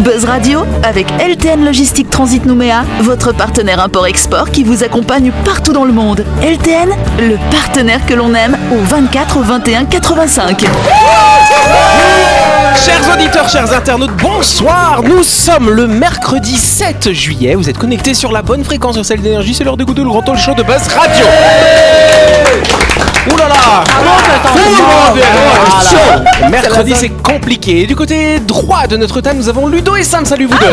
Buzz Radio avec LTN Logistique Transit Nouméa, votre partenaire import-export qui vous accompagne partout dans le monde. LTN, le partenaire que l'on aime au 24 21 85. Chers auditeurs, chers internautes, bonsoir Nous sommes le mercredi 7 juillet. Vous êtes connectés sur la bonne fréquence sur celle d'énergie. C'est l'heure d'écouter le grand talk show de Buzz Radio. Ouh là là. Voilà. Mercredi, c'est compliqué. Et du côté droit de notre table, nous avons Ludo et Sam. Salut vous deux.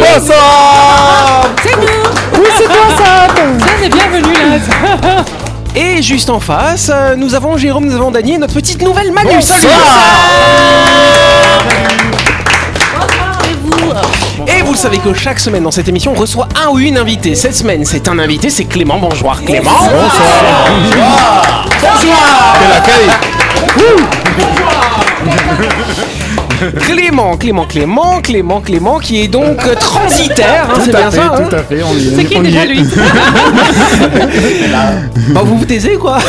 C'est bienvenue là. Et juste en face, euh, nous avons Jérôme, nous avons Dany et notre petite nouvelle Manu. Salut Et vous le savez que chaque semaine dans cette émission, on reçoit un ou une invitée. Cette semaine, c'est un invité, c'est Clément. Bonjour Clément. Clément, Clément, Clément, Clément, Clément, qui est donc euh, transitaire, hein, c'est bien ça hein à fait, on y C'est qui déjà lui Bah vous vous taisez quoi.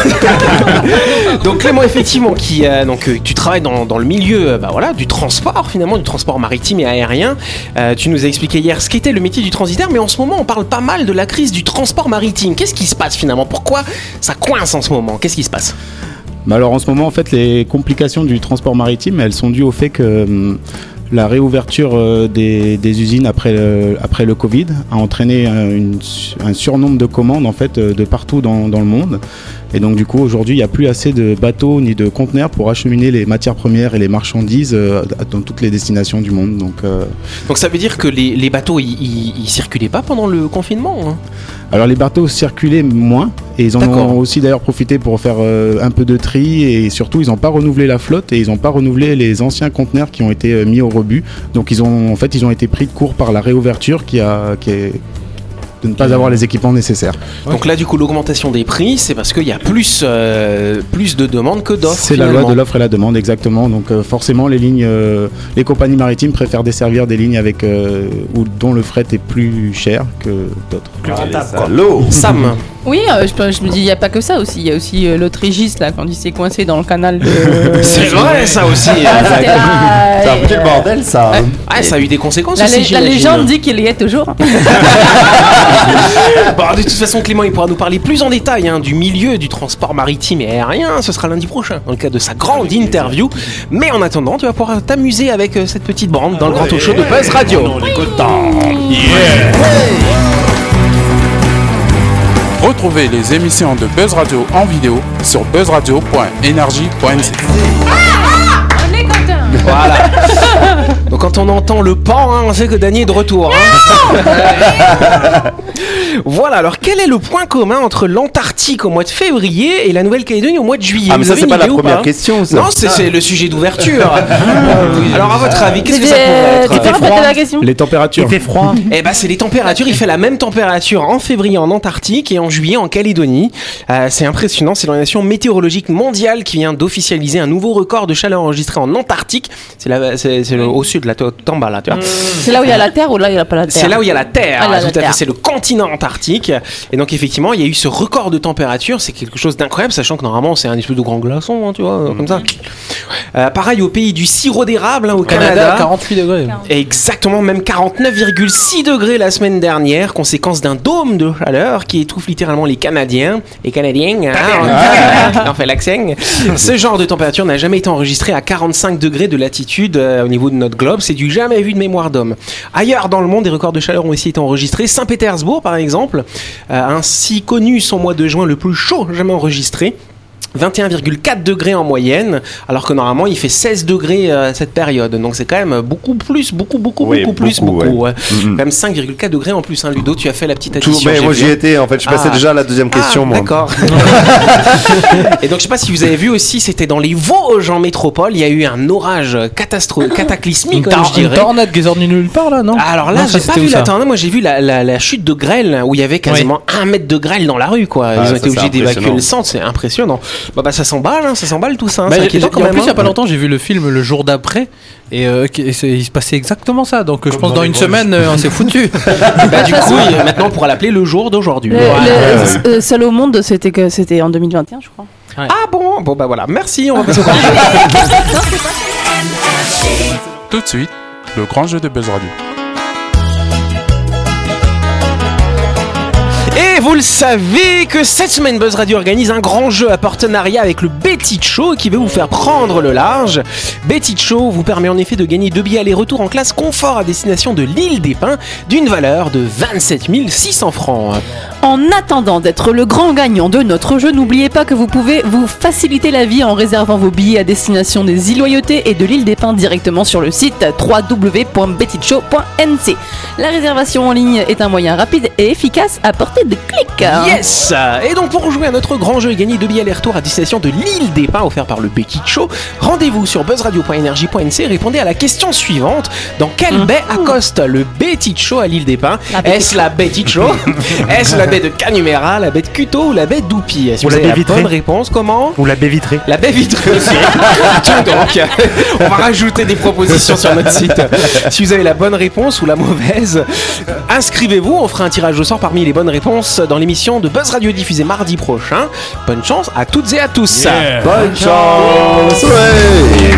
Donc Clément effectivement qui euh, donc euh, tu travailles dans, dans le milieu euh, bah, voilà du transport finalement du transport maritime et aérien. Euh, tu nous as expliqué hier ce qu'était le métier du transitaire mais en ce moment on parle pas mal de la crise du transport maritime. Qu'est-ce qui se passe finalement? Pourquoi ça coince en ce moment? Qu'est-ce qui se passe? Alors en ce moment, en fait, les complications du transport maritime, elles sont dues au fait que hum, la réouverture euh, des, usines après le, après le Covid a entraîné euh, un surnombre de commandes en fait euh, de partout dans, dans le monde. Et donc du coup aujourd'hui il n'y a plus assez de bateaux ni de conteneurs pour acheminer les matières premières et les marchandises dans toutes les destinations du monde. Donc Donc ça veut dire que les, les bateaux ils circulaient pas pendant le confinement hein? Alors les bateaux circulaient moins et ils en ont aussi d'ailleurs profité pour faire euh, un peu de tri et surtout ils n'ont pas renouvelé la flotte et ils n'ont pas renouvelé les anciens conteneurs qui ont été euh, mis au rebut. Donc ils ont en fait ils ont été pris de court par la réouverture qui a qui est de ne pas avoir les équipements nécessaires. Donc là du coup l'augmentation des prix c'est parce qu'il y a plus, euh, plus de demandes que d'offres. C'est la loi de l'offre et la demande exactement. Donc euh, forcément les lignes euh, les compagnies maritimes préfèrent desservir des lignes avec euh, ou dont le fret est plus cher que d'autres. Sam. Oui, je, me dis, il n'y a pas que ça aussi. Il y a aussi l'autre régiste là, quand il s'est coincé dans le canal de. C'est vrai ça aussi. Ah, C'est un petit bordel ça. Ah, ça a eu des conséquences La, aussi, la légende dit qu'il y est toujours. Bon, de toute façon, Clément, il pourra nous parler plus en détail hein, du milieu du transport maritime et aérien. Ce sera lundi prochain, dans le cadre de sa grande interview. Mais en attendant, tu vas pouvoir t'amuser avec euh, cette petite bande dans le grand talk show de Buzz Radio. Retrouvez les émissions de Buzz Radio en vidéo sur buzzradio.energie.nc. On est content. Voilà. Quand on entend le pan, hein, on sait que Dany est de retour. hein. voilà, alors quel est le point commun entre l'Antarctique au mois de février et la Nouvelle-Calédonie au mois de juillet? Ah mais Vous ça avez c'est une pas la idée ou première pas? question ça. Non, c'est c'est le sujet d'ouverture. Alors à votre avis, qu'est-ce que ça Euh, pourrait Tu peux être répéter la question? Les températures. froid. Eh ben c'est les températures. Il fait la même température en février en Antarctique et en juillet en Calédonie. Euh, c'est impressionnant. C'est l'organisation météorologique mondiale qui vient d'officialiser un nouveau record de chaleur enregistré en Antarctique. C'est là, c'est c'est le- au sud là, tout en bas là, tu vois. C'est là où il y a la Terre ou là il n'y a pas la Terre? C'est là où il y a la Terre, Ah, là, tout la à fait. Terre. C'est le continent antarctique. Et donc effectivement, il y a eu ce record de température. C'est quelque chose d'incroyable, sachant que normalement c'est un espèce de grand glaçon, hein, tu vois, comme ça. Euh, pareil au pays du sirop d'érable, hein, au Canada. 48 degrés. Exactement, même 49,6 degrés la semaine dernière, conséquence d'un dôme de chaleur qui étouffe littéralement les Canadiens. Les Canadiens, hein, on fait l'accent. Ce genre de température n'a jamais été enregistré à 45 degrés de latitude euh, au niveau de notre globe. C'est du jamais vu de mémoire d'homme. Ailleurs dans le monde, des records de chaleur ont aussi été enregistrés. Saint-Pétersbourg, par exemple, euh, a ainsi connu son mois de juin le plus chaud jamais enregistré. 21,4 degrés en moyenne, alors que normalement il fait 16 degrés euh, cette période. Donc c'est quand même beaucoup plus, beaucoup, beaucoup, Oui, beaucoup plus, beaucoup, beaucoup. ouais. Mhm. Quand même 5,4 degrés en plus. Hein, Ludo, tu as fait la petite Tout, addition. mais j'ai moi j'y hein. étais en fait, je passais Ah. déjà à la deuxième question Ah. D'accord. Et donc je sais pas si vous avez vu aussi, c'était dans les Vosges en métropole, il y a eu un orage catastro cataclysmique, Une, comme tor- je une dirais. tornade qui sort de nulle part là, non? Alors là, j'ai pas vu la tornade. Moi, j'ai vu la, la, la chute de grêle où il y avait quasiment un mètre de grêle dans la rue, quoi. Ils Ah, ont ça, été obligés d'évacuer le centre. C'est impressionnant. Bah, bah, ça s'emballe, hein, ça s'emballe tout ça. hein. Bah, c'est j'ai- inquiétant quand en même. plus, il y a hein. pas longtemps, j'ai vu le film le jour d'après. Et euh, et il se passait exactement ça. Donc je pense dans une semaine, euh, on s'est foutu. Bah, du coup, il- maintenant, on pourra l'appeler le jour d'aujourd'hui. Le, Voilà. le- euh, seul au monde, c'était que c'était en 2021, je crois. Ah bon? Bon, bah voilà. Merci. On va passer Tout de suite, le grand jeu de Buzz Radio. Et vous le savez que cette semaine Buzz Radio organise un grand jeu à partenariat avec le Betty Show qui veut vous faire prendre le large. Betty Show vous permet en effet de gagner deux billets aller-retour en classe confort à destination de l'île des Pins d'une valeur de 27 600 francs. En attendant d'être le grand gagnant de notre jeu, n'oubliez pas que vous pouvez vous faciliter la vie en réservant vos billets à destination des îles Loyauté et de l'île des Pins directement sur le site www.bettyshow.nc. La réservation en ligne est un moyen rapide et efficace à portée de clic. Yes Et donc pour jouer à notre grand jeu et gagner deux billets aller-retour à destination de l'île des Pins offert par le Betty Show, rendez-vous sur buzzradio.energie.nc et répondez à la question suivante. Dans quelle baie accoste le Betty Show à l'île des Pins? Baie Est-ce la Betty Show Est-ce la baie de Canuméra, la baie de Cuto ou la baie d'Oupi Ou vous la avez baie la vitrée. bonne réponse, comment? Ou la baie vitrée. la baie vitrée aussi. Donc, on va rajouter des propositions sur notre site. Si vous avez la bonne réponse ou la mauvaise, inscrivez-vous. On fera un tirage au sort parmi les bonnes réponses dans l'émission de Buzz Radio diffusée mardi prochain. Bonne chance à toutes et à tous. Bonne chance ouais.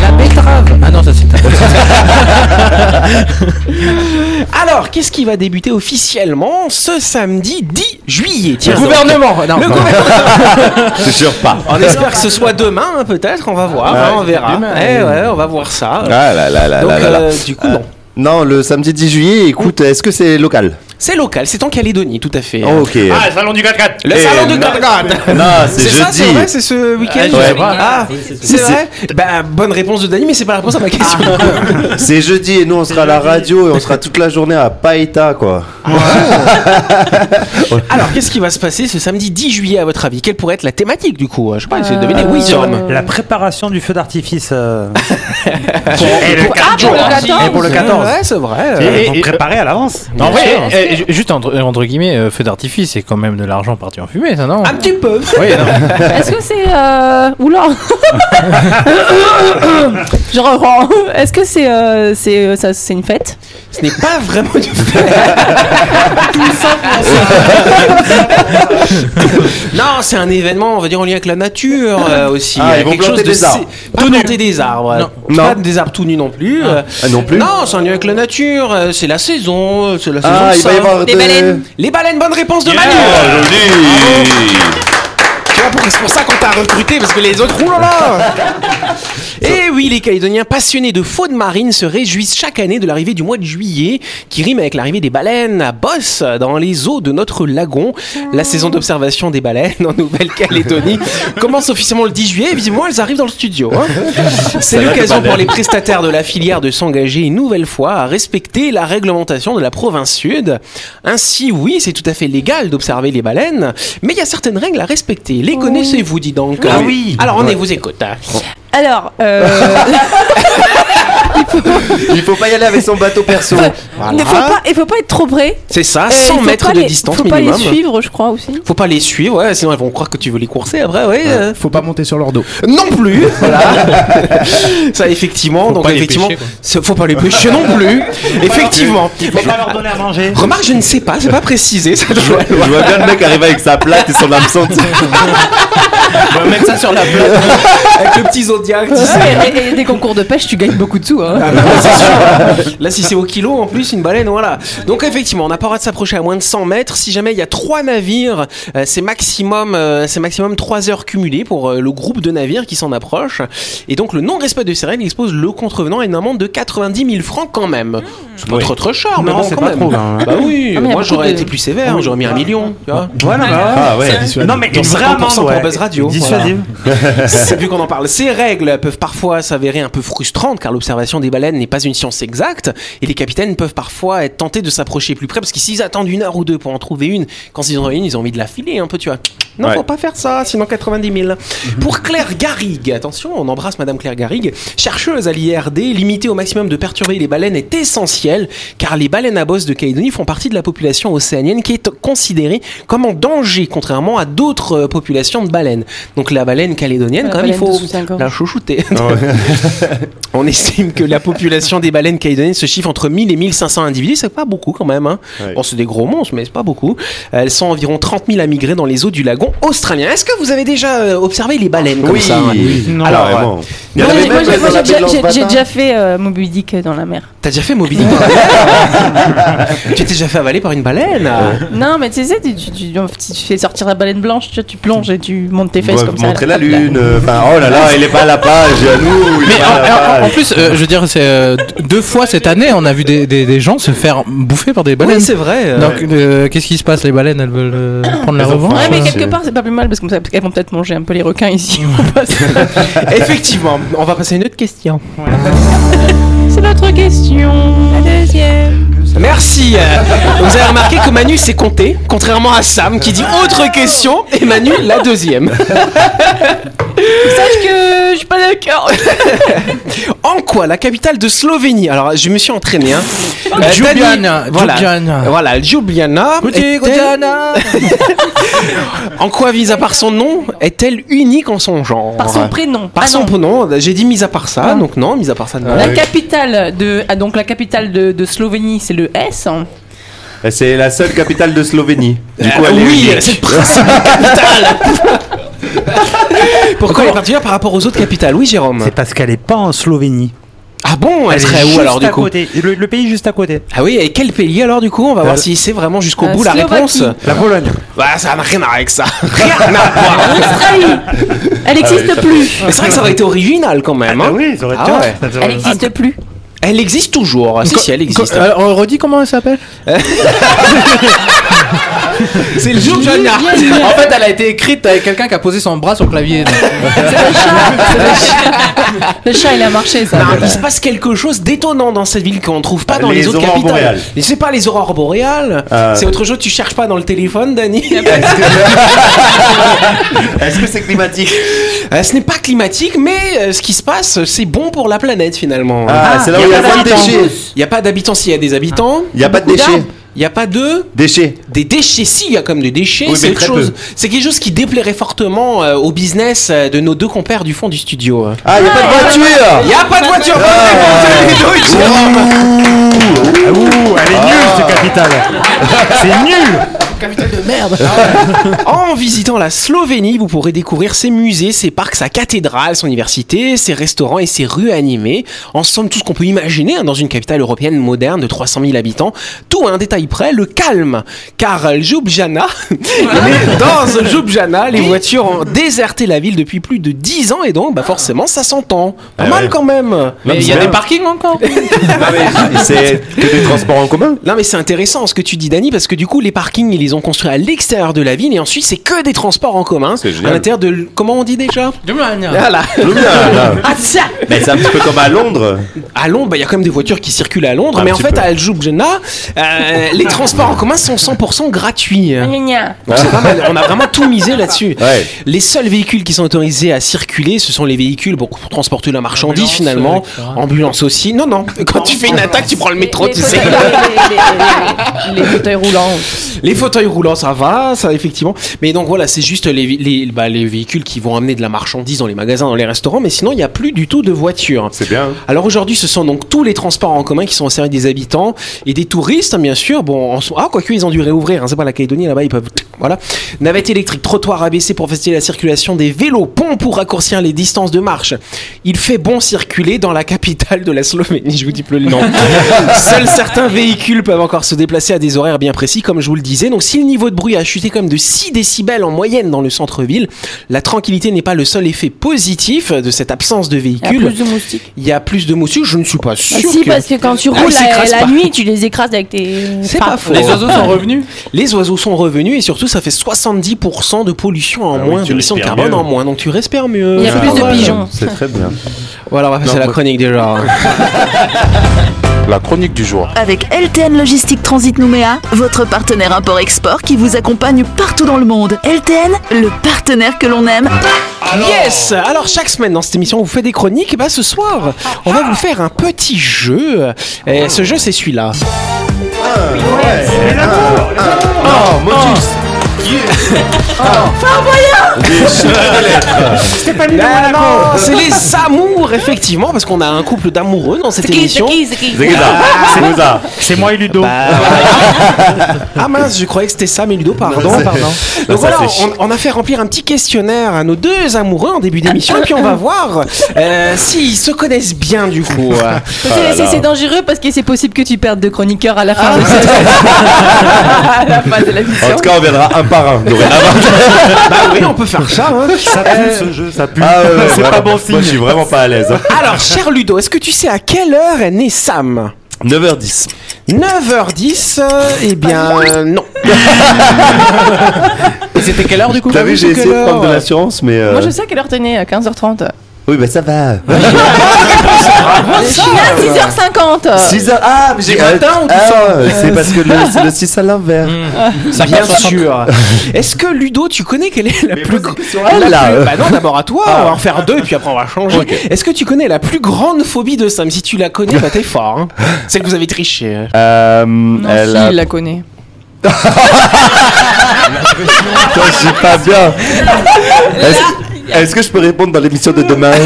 La betterave Ah non, ça c'est Alors, qu'est-ce qui va débuter officiellement ce samedi 10 juillet? Tiens, Le gouvernement Non, Le non. gouvernement. C'est sûr pas. On espère que ce soit demain, hein, peut-être. On va voir. hein, on verra. demain, Eh oui. ouais, on va voir ça. Ah là là là Donc, là là là. euh, du coup, non. Non, le samedi 10 juillet, écoute, est-ce que c'est local? C'est local, c'est en Calédonie, tout à fait. Oh, Ok. Ah, le salon du 4x4 Le Eh, salon de non. Gargane Non, c'est jeudi. c'est vrai, c'est ce week-end Ah, Ouais. Ah, c'est vrai Bah, bonne réponse de Dani, mais c'est pas la réponse à ma question. C'est jeudi et nous on sera à la radio et on sera toute la journée à Païta quoi. Alors, qu'est-ce qui va se passer ce samedi 10 juillet, à votre avis? Quelle pourrait être la thématique, du coup? Je sais pas, essayez de deviner. Oui, Jérôme. La préparation du feu d'artifice. euh, Et le Ah, pour le 14. Et pour le 14. Ouais, c'est vrai. Et, euh, et- préparer à l'avance. En vrai, ju- juste entre, entre guillemets, euh, feu d'artifice, c'est quand même de l'argent parti en fumée, ça non Un petit peu. Oui, non. Est-ce que c'est. Euh... Oula Je reprends. Est-ce que c'est euh, c'est euh, ça- c'est une fête? Ce n'est pas vraiment du Non, c'est un événement, on va dire, en lien avec la nature euh, aussi. Ah, ils vont quelque chose planter de des arbres. planter des arbres. Non. Pas Non. des arbres tout nus non plus. euh. Ah non plus Non, c'est en lien avec la nature. euh, C'est la saison. C'est la saison. Ah, de il va y avoir Des de- baleines. Les baleines, bonne réponse de Yeah. Manu. Joli Tu vois, C'est pour ça qu'on t'a recruté, parce que les autres, là là Et oui, les Calédoniens passionnés de faune marine se réjouissent chaque année de l'arrivée du mois de juillet, qui rime avec l'arrivée des baleines à Bosse, dans les eaux de notre lagon. La saison d'observation des baleines en Nouvelle-Calédonie commence officiellement le 10 juillet, et visiblement elles arrivent dans le studio. hein. C'est l'occasion pour les prestataires de la filière de s'engager une nouvelle fois à respecter la réglementation de la province sud. Ainsi, oui, c'est tout à fait légal d'observer les baleines, mais il y a certaines règles à respecter. Les connaissez-vous, dis donc? Ah oui. Alors, on est, vous écoute. hein. Alors, euh, Il faut pas y aller avec son bateau perso. il faut pas il faut pas être trop près. C'est ça, Euh, 100 il faut mètres pas de les- distance faut pas minimum. les suivre, je crois aussi. Faut pas les suivre, ouais, sinon elles vont croire que tu veux les courser après, ouais. euh, Faut pas monter sur leur dos. Non plus, voilà. ça effectivement, donc pas les effectivement, pêcher, faut pas les pêcher non plus. effectivement. Il faut pas leur donner à manger. Remarque, je ne sais pas, c'est pas précisé, ça doit Je vois bien le mec arriver avec sa plate et son hameçon. On va mettre ça sur la plate. avec le petit sais. Et, et des concours de pêche, tu gagnes beaucoup de sous. Hein. Ah bah sûr. Là, si c'est au kilo, en plus, une baleine, voilà. Donc, effectivement, on n'a pas le droit de s'approcher à moins de 100 mètres. Si jamais il y a trois navires, euh, c'est maximum, euh, c'est maximum 3 heures cumulées pour euh, le groupe de navires qui s'en approche. Et donc, le non-respect de ces règles expose le contrevenant à une amende de 90 000 francs quand même. C'est pas Oui. trop trop cher, mais Non, bon, c'est quand pas même. trop, hein. Bah oui, Ah, moi j'aurais de- été plus sévère, j'aurais mis un million. Tu vois. Voilà, bah, Ah ouais. Non, mais une vraie 50% amende, pour. Radio, Dissuasive. C'est vu qu'on en parle. Ces règles peuvent parfois s'avérer un peu frustrantes car l'observation des baleines n'est pas une science exacte et les capitaines peuvent parfois être tentés de s'approcher plus près parce que s'ils attendent une heure ou deux pour en trouver une, quand ils en ont une, ils ont envie de la filer un peu, tu vois. Non, Ouais. faut pas faire ça, sinon 90 000. Pour Claire Garrigue, attention, on embrasse Madame Claire Garrigue, chercheuse à l'IRD, limiter au maximum de perturber les baleines est essentiel car les baleines à bosse de Calédonie font partie de la population océanienne qui est considérée comme en danger contrairement à d'autres euh, populations de baleines. Donc la baleine calédonienne, La quand même, il faut la chouchouter. On estime que la population des baleines calédoniennes se chiffre entre 1000 et 1500 individus. C'est pas beaucoup quand même. Hein. Ouais. Bon, c'est des gros monstres, mais c'est pas beaucoup. Elles sont environ 30 000 à migrer dans les eaux du lagon australien. Est-ce que vous avez déjà euh, observé les baleines comme Oui, ça Non. Alors, carrément. Il y en Moi, avait j'ai- même moi, j'ai- dans moi, la j'ai baie de déjà- j'ai- Lance j'ai Bata. déjà fait euh, Moby Dick dans la mer. T'as déjà fait Moby Dick? Tu t'es déjà fait avaler par une baleine? Non, mais tu sais, tu, tu, tu- tu fais sortir la baleine blanche, tu plonges et tu montes tes fesses Ouais, comme ça. montrer la lune. Enfin, oh là là, il est pas à la page. Nous, il Mais est pas à la en, en- en plus, euh, je veux dire, c'est euh, deux fois cette année, on a vu des, des, des gens se faire bouffer par des baleines. Oui, c'est vrai. euh. Donc, euh, qu'est-ce qui se passe? Les baleines, elles veulent euh, prendre la revanche Ouais, mais quelque part, c'est pas plus mal parce que- parce qu'elles vont peut-être manger un peu les requins ici. Effectivement, on va passer à une autre question. Merci. euh, Vous avez remarqué que Manu s'est compté, contrairement à Sam qui dit autre question et Manu la deuxième. Sache que je suis pas d'accord. En quoi la capitale de Slovénie? Alors je me suis entraîné. Hein. Euh, Ljubljana, voilà, Ljubljana. voilà, Ljubljana. En quoi, mis à part son nom, est-elle unique en son genre? Par son prénom. Par Ah son non. prénom, j'ai dit mis à part ça, Ah. donc non, mis à part ça, non. La capitale de ah, donc la capitale de, de Slovénie, c'est le S. hein. C'est la seule capitale de Slovénie. Du coup, Euh, elle est oui, c'est le principe capitale. Pourquoi elle est particulière par rapport aux autres capitales? Oui, Jérôme. C'est parce qu'elle est pas en Slovénie. Ah bon, elle, est serait où juste alors du à coup? côté. Le, le pays juste à côté. Ah oui, et quel pays alors du coup? On va voir Euh, si c'est vraiment jusqu'au euh, bout la réponse. La Pologne. Bah ça n'a rien à voir avec ça. Rien à voir. Australie. Elle n'existe plus. Mais c'est vrai que ça aurait été original quand même. hein. Ah oui, ça aurait Ah été. ouais. ça aurait- Elle n'existe plus. Elle existe toujours. Si, si, elle existe. Euh, on redit comment elle s'appelle? c'est le jour Jana. En fait, elle a été écrite avec quelqu'un qui a posé son bras sur le clavier. Le chat, il a marché ça. Non, il se passe quelque chose d'étonnant dans cette ville qu'on ne trouve pas Ah, dans les, les autres aurores capitales. boréales. Mais c'est pas les aurores boréales. Ah. C'est autre chose. Tu cherches pas dans le téléphone, Dani. Est-ce que c'est climatique Euh, ce n'est pas climatique, mais euh, ce qui se passe, c'est bon pour la planète finalement. Ah, c'est là où il y a pas moins de déchets. Il n'y a pas d'habitants s'il y a des habitants. Il n'y a pas de déchets. Il n'y a pas de Déchets. des déchets. Si, il y a comme des déchets. Oui, c'est chose. C'est quelque chose qui déplairait fortement euh, au business euh, de nos deux compères du fond du studio. Ah, il n'y a pas de voiture Il n'y a pas de voiture. Ah, ouh, elle est nulle cette capitale. C'est nul. En visitant la Slovénie, vous pourrez découvrir ses musées, ses parcs, sa cathédrale, son université, ses restaurants et ses rues animées. En somme, tout ce qu'on peut imaginer hein, dans une capitale européenne moderne de 300 000 habitants. Tout à un détail près, le calme. Car Ljubljana, dans Ljubljana, les voitures ont déserté la ville depuis plus de 10 ans et donc, bah forcément, ça s'entend. Pas Ah mal ouais. quand même. Mais il y a des parkings encore c'est que des transports en commun. Non mais c'est intéressant ce que tu dis Dani parce que du coup les parkings les ont construits à l'extérieur de la ville et ensuite c'est que des transports en commun à l'intérieur de comment on dit déjà? Ljubljana. Voilà. Ah ça Mais c'est un petit peu comme à Londres. À Londres, bah, il y a quand même des voitures qui circulent à Londres, Un mais en fait peu. à Ljubljana, euh, les transports en commun sont 100% gratuits. Donc, pas mal. On a vraiment tout misé là-dessus. Ouais. Les seuls véhicules qui sont autorisés à circuler, ce sont les véhicules pour, pour transporter la marchandise Ambulance, finalement. etc. Ambulance aussi. Non, non. Quand tu fais une attaque, tu prends le métro, Les tu sais. les fauteuils roulants. Les fauteuils roulants, ça va, ça effectivement. Mais donc voilà, c'est juste les, les, bah, les véhicules qui vont amener de la marchandise dans les magasins, dans les restaurants, mais sinon il n'y a plus du tout de voitures. C'est bien. Alors aujourd'hui, ce sont donc tous les transports en commun qui sont au service des habitants et des touristes, hein, bien sûr. Bon, en ah, quoique ils ont dû réouvrir, hein, c'est pas la Calédonie là-bas, ils peuvent. Voilà. Navette électrique, trottoir abaissé pour faciliter la circulation des vélos, pont pour raccourcir les distances de marche. Il fait bon circuler dans la capitale de la Slovénie, je vous dis plus le nom. Seuls certains véhicules peuvent encore se déplacer à des horaires bien précis, comme je vous le disais. Donc si le niveau de bruit a chuté comme de 6 décibels en moyenne dans le centre-ville, la tranquillité n'est pas le seul effet positif de cette absence de Il y a véhicules. plus de moustiques. Il y a plus de moustiques, je ne suis pas Ah sûr. si, que- parce que quand tu Ah, roules ils la, nuit, tu les écrases avec tes. C'est pas faux. Les oiseaux sont revenus Les oiseaux sont revenus et surtout ça fait 70% de pollution en Ah oui, moins, tu d'émissions de carbone mieux. en moins, donc tu respires mieux. Il y a C'est plus de mal. pigeons. C'est très bien. Voilà, on va passer Non, à la chronique déjà. La chronique du jour. Avec LTN Logistique Transit Nouméa, votre partenaire import-export qui vous accompagne partout dans le monde. LTN, le partenaire que l'on aime. yes Alors chaque semaine dans cette émission on vous fait des chroniques et bah ce soir on va vous faire un petit jeu. Et ce jeu c'est celui-là. Oh, Motus. Ah, non, c'est les amours, effectivement, parce qu'on a un couple d'amoureux dans cette émission. C'est moi et Ludo. Ah mince, je croyais que c'était Sam et Ludo, pardon. Donc voilà, on, on a fait remplir un petit questionnaire à nos deux amoureux en début d'émission, et puis on va voir euh, s'ils se connaissent bien du coup. C'est- là c'est- dangereux parce que c'est possible que tu perdes de chroniqueurs à la fin. De cette- à la fin de En l'émission. tout cas, on viendra un par un. dorénavant. bah oui, on peut faire ça. hein. Ça pue ce jeu, ça pue. Ah ouais, ouais, c'est pas bon signe. Moi, je suis vraiment pas à l'aise. hein. Alors, cher Ludo, est-ce que tu sais à quelle heure est né Sam? 9h10. 9h10 euh, Eh bien, euh, non. Et c'était quelle heure du coup? T'as vu, j'ai essayé de prendre de l'assurance, mais. euh, Moi je sais à quelle heure t'es né, à 15h30. Oui, bah ça va. Je suis né à 6h50. 6 heures. Ah, mais j'ai. Du matin ou du ah, soir C'est parce que le- c'est le 6 à l'envers. Bien sûr. Est-ce que Ludo, tu connais quelle est la plus grande elle, là. Bah non, d'abord à toi, on va en faire deux, puis après on va changer. Est-ce que tu connais la plus grande phobie de Sam? Si tu la connais, bah t'es fort. Hein. Celle que vous avez triché. Euh, Non, elle si, a- il la connaît. Je suis pas bien. Est-ce est-ce que je peux répondre dans l'émission de demain?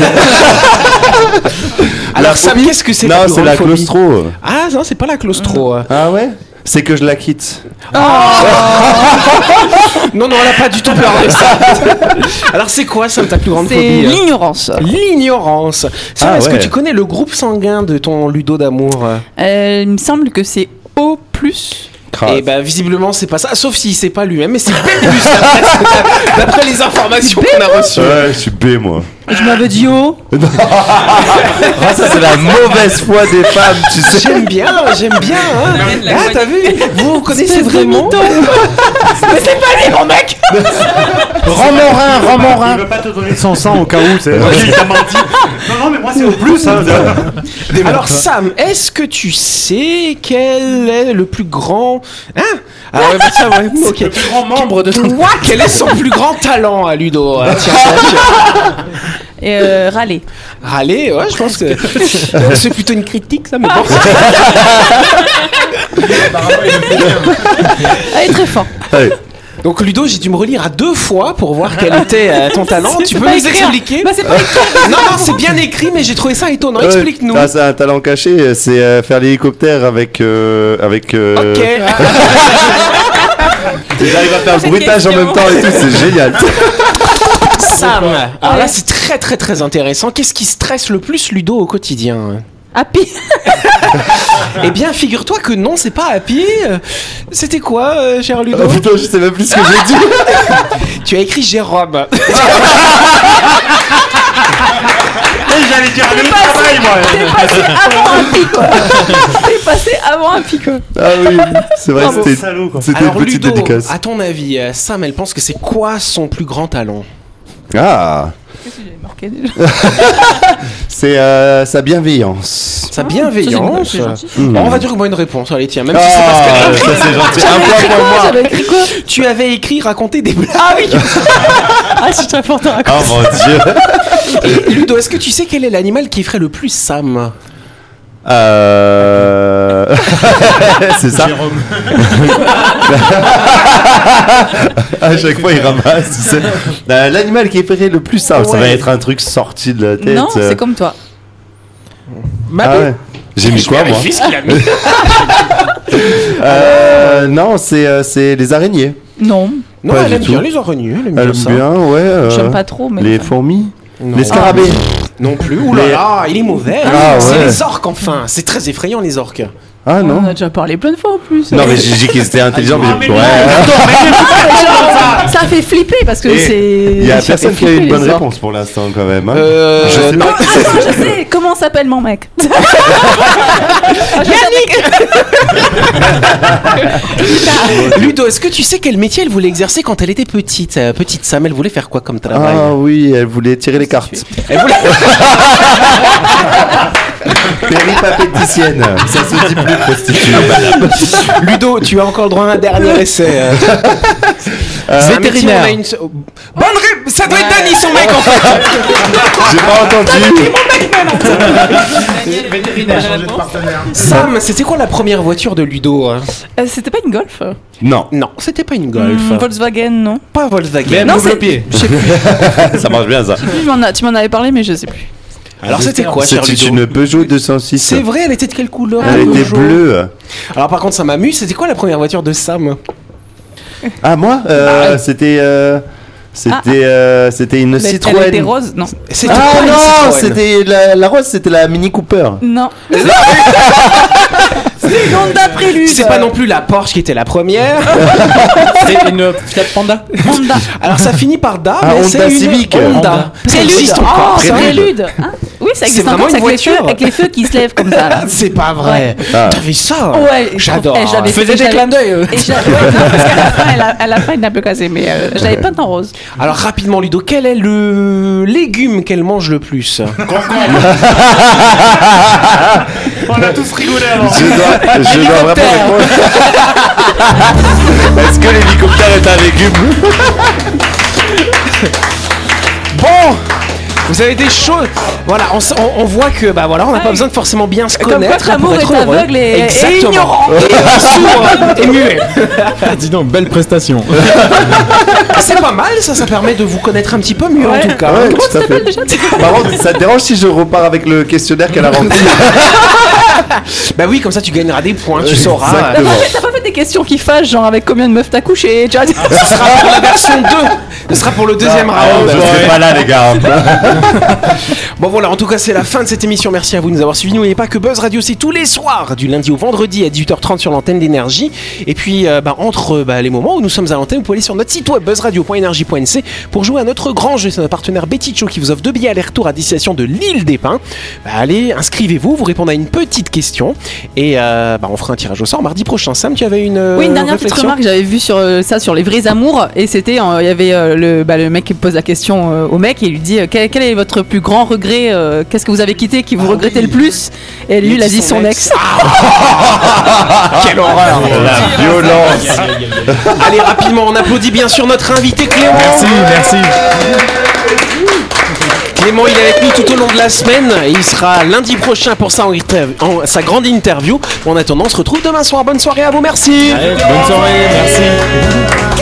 Alors Sam, qu'est-ce que c'est Non, c'est la claustro. Ah non, c'est pas la claustro. Ah ouais? C'est que je la quitte. Non, non, elle a pas du tout peur de ça. Alors c'est quoi Sam ta plus grande C'est phobie hein l'ignorance. L'ignorance. Sam, Ah est-ce que tu connais le groupe sanguin de ton Ludo d'amour? Euh, il me semble que c'est O+. Et bah visiblement c'est pas ça, sauf s'il sait pas lui-même, mais c'est B+, d'après- d'après les informations qu'on a reçues. Ouais, je suis B, moi. Je m'avais dit O. Ah, ça, c'est la mauvaise foi des femmes, tu sais. J'aime bien, j'aime bien. Hein. Ah, t'as vu Vous vous connaissez vraiment Mais c'est pas lui, mon mec Romorin, Romorin. Il veut pas te donner son sang au cas où. c'est- Il t'a menti. Non, non, mais moi c'est au plus. hein. Alors Sam, est-ce que tu sais quel est le plus grand... Hein? Ah ouais, bah tiens, ouais, ok. Le plus grand membre de ton. Toi, quel est son plus grand talent à Ludo? Ah, tiens, tiens. Et euh, râler. Râler, ouais, je pense que c'est plutôt une critique, ça, mais bon. Il est très fort. Donc Ludo, j'ai dû me relire à deux fois pour voir quel était euh, ton talent. Tu peux nous expliquer Bah, c'est pas écrit. Non, non, c'est bien écrit, mais j'ai trouvé ça étonnant. Ouais. Explique-nous. Ah, c'est un talent caché, c'est euh, faire l'hélicoptère avec. euh, avec euh, Ok. J'arrive à faire le bruitage en même temps et tout, c'est génial. Sam. Alors là, c'est très très très intéressant. Qu'est-ce qui stresse le plus Ludo au quotidien? Happy. Eh bien, figure-toi que non, c'est pas Happy. C'était quoi, euh, cher Ludo Oh putain, je sais même plus ce que j'ai dit. Tu as écrit Jérôme. J'allais dire le travail, moi. Avant un pic, quoi. T'es passé avant un pic, quoi. Ah oui, c'est vrai, c'était salaud, quoi. c'était Alors une petite Ludo, dédicace. à ton avis, euh, Sam, elle pense que c'est quoi son plus grand talent? Ah, Qu'est-ce que j'ai marqué déjà c'est euh, sa bienveillance. Sa bienveillance. c'est gentil. Bon, on va dire une bonne réponse. Allez, tiens, même si c'est pas ce qu'elle a Ah, écrit. ça c'est gentil. Un point pour moi. J'avais écrit quoi Tu avais écrit raconter des blagues. Ah oui Ah, suis très à raconter. Oh mon dieu. Et Ludo, est-ce que tu sais quel est l'animal qui effraie le plus Sam? Euh... c'est ça. à chaque fois, il ramasse. tu sais. Euh, L'animal qui effraie le plus ça, ça va être un truc sorti de la tête. Non, euh. c'est comme toi. Ah ouais. J'ai mis quoi moi mis. euh, Non, c'est euh, c'est les araignées. Non, Non, Pas elle aime tout. bien les araignées. Elle aime Elle bien aime ça. bien, ouais. euh, j'aime pas trop, mais. Les fourmis, Non. les scarabées. Non plus. Ouh là Les- là, il est mauvais. Ah, C'est ouais. les orques enfin. C'est très effrayant les orques. Ah On non. en a déjà parlé plein de fois en plus. Non mais j'ai dit qu'ils étaient intelligents, mais mais ouais. ça fait flipper parce que c'est. Il y a ça fait personne qui a eu une bonne réponse pour l'instant quand même. hein. Euh, Je sais non. Ah, je sais, comment s'appelle mon mec? Ludo, est-ce que tu sais quel métier elle voulait exercer quand elle était petite? Euh, Petite Sam, elle voulait faire quoi comme travail? Ah oui, elle voulait tirer les cartes. Elle voulait... Péripapéticienne, ça se dit plus prostituée. Ludo, tu as encore le droit à un dernier essai. euh. Ah, mais tiens, Vétérinaire. on a une se- Bonne ré- Ça doit être Dany, son mec, en fait. J'ai pas entendu. Sam, c'était quoi la première voiture de Ludo hein Euh, C'était pas une Golf Non, Non, c'était pas une Golf. Hmm, Volkswagen, non Pas Volkswagen. Non, c'est- pied. Je sais plus. ça marche bien ça. Tu m'en as- tu m'en avais parlé, mais je sais plus. Alors c'était quoi, cher Ludo une Peugeot 206. C'est vrai, elle était de quelle couleur Elle était bleue. Alors par contre, ça m'amuse. C'était quoi la première voiture de Sam? Ah moi, euh, c'était euh, c'était euh, c'était une Elle- Elle Citroën. était rose Non. C'était Ah une non, Citroën. c'était la, la rose, c'était la Mini Cooper. Non. C'est une Honda Prélude. C'est pas non plus la Porsche qui était la première. C'est une Fiat Panda. Honda. Alors ça finit par Da, Ah, mais c'est une Civic. Honda. Prélude. existe encore. Oh, ça Prélude. Hein oui, ça C'est existe vraiment encore. une c'est avec les feux- voiture. Avec les feux qui se lèvent comme ça. C'est pas vrai. Ah. T'as vu ça? Ouais, J'adore. Eh, Faisait fait, des clins d'œil. euh. Ouais, non, parce qu'à la fin, elle a, à la fin, il un peu cassé, mais euh, je l'avais peinte en rose. Alors rapidement Ludo, quel est le légume qu'elle mange le plus? On a tous rigolé avant. Je dois, je dois vraiment répondre. Est-ce que l'hélicoptère est un légume Bon vous avez des choses. Voilà, on, s- on- on voit que bah voilà, on n'a pas besoin de forcément bien se Comme quoi, connaître. hein, pour l'amour être est heureux. aveugle et- et Exactement. ignorant. Et sourd et muet. Dis donc, belle prestation. C'est pas mal, ça, ça permet de vous connaître un petit peu mieux en tout cas. Ouais, Comment tout à fait. déjà Par contre, ça te dérange si je repars avec le questionnaire qu'elle a rempli Bah oui, comme ça tu gagneras des points, tu sauras. Exactement. T'as pas fait des questions qui fâchent, genre avec combien de meufs t'as couché tu vois Ce sera pour la version 2. Ce sera pour le deuxième round. Je serai pas là, les gars. Bon voilà, en tout cas c'est la fin de cette émission. Merci à vous de nous avoir suivis. N'oubliez pas que Buzz Radio c'est tous les soirs, du lundi au vendredi à 18h30 sur l'antenne d'énergie. Et puis euh, bah, entre euh, bah, les moments où nous sommes à l'antenne, vous pouvez aller sur notre site web buzzradio.energie.nc pour jouer à notre grand jeu. C'est notre partenaire Betty Show qui vous offre deux billets aller-retour à destination de l'île des Pins. Bah, allez, inscrivez-vous, vous répondez à une petite question et euh, bah, on fera un tirage au sort mardi prochain. Sam, tu avais une euh, Oui, une dernière petite remarque, j'avais vu sur euh, ça sur les vrais amours et c'était euh, il y avait euh, le, bah, le mec qui pose la question euh, au mec et il lui dit euh, quel, quel est votre plus grand regret euh, qu'est-ce que vous avez quitté qui vous regrettez le plus et lui il a dit son ex. Quelle horreur La violence. Allez rapidement, on applaudit bien sûr notre invité Clément. Merci, merci. Clément, il est avec nous tout au long de la semaine et il sera lundi prochain pour sa, en- sa grande interview. En attendant, on se retrouve demain soir. Bonne soirée à vous, merci. Allez, bonne soirée, merci.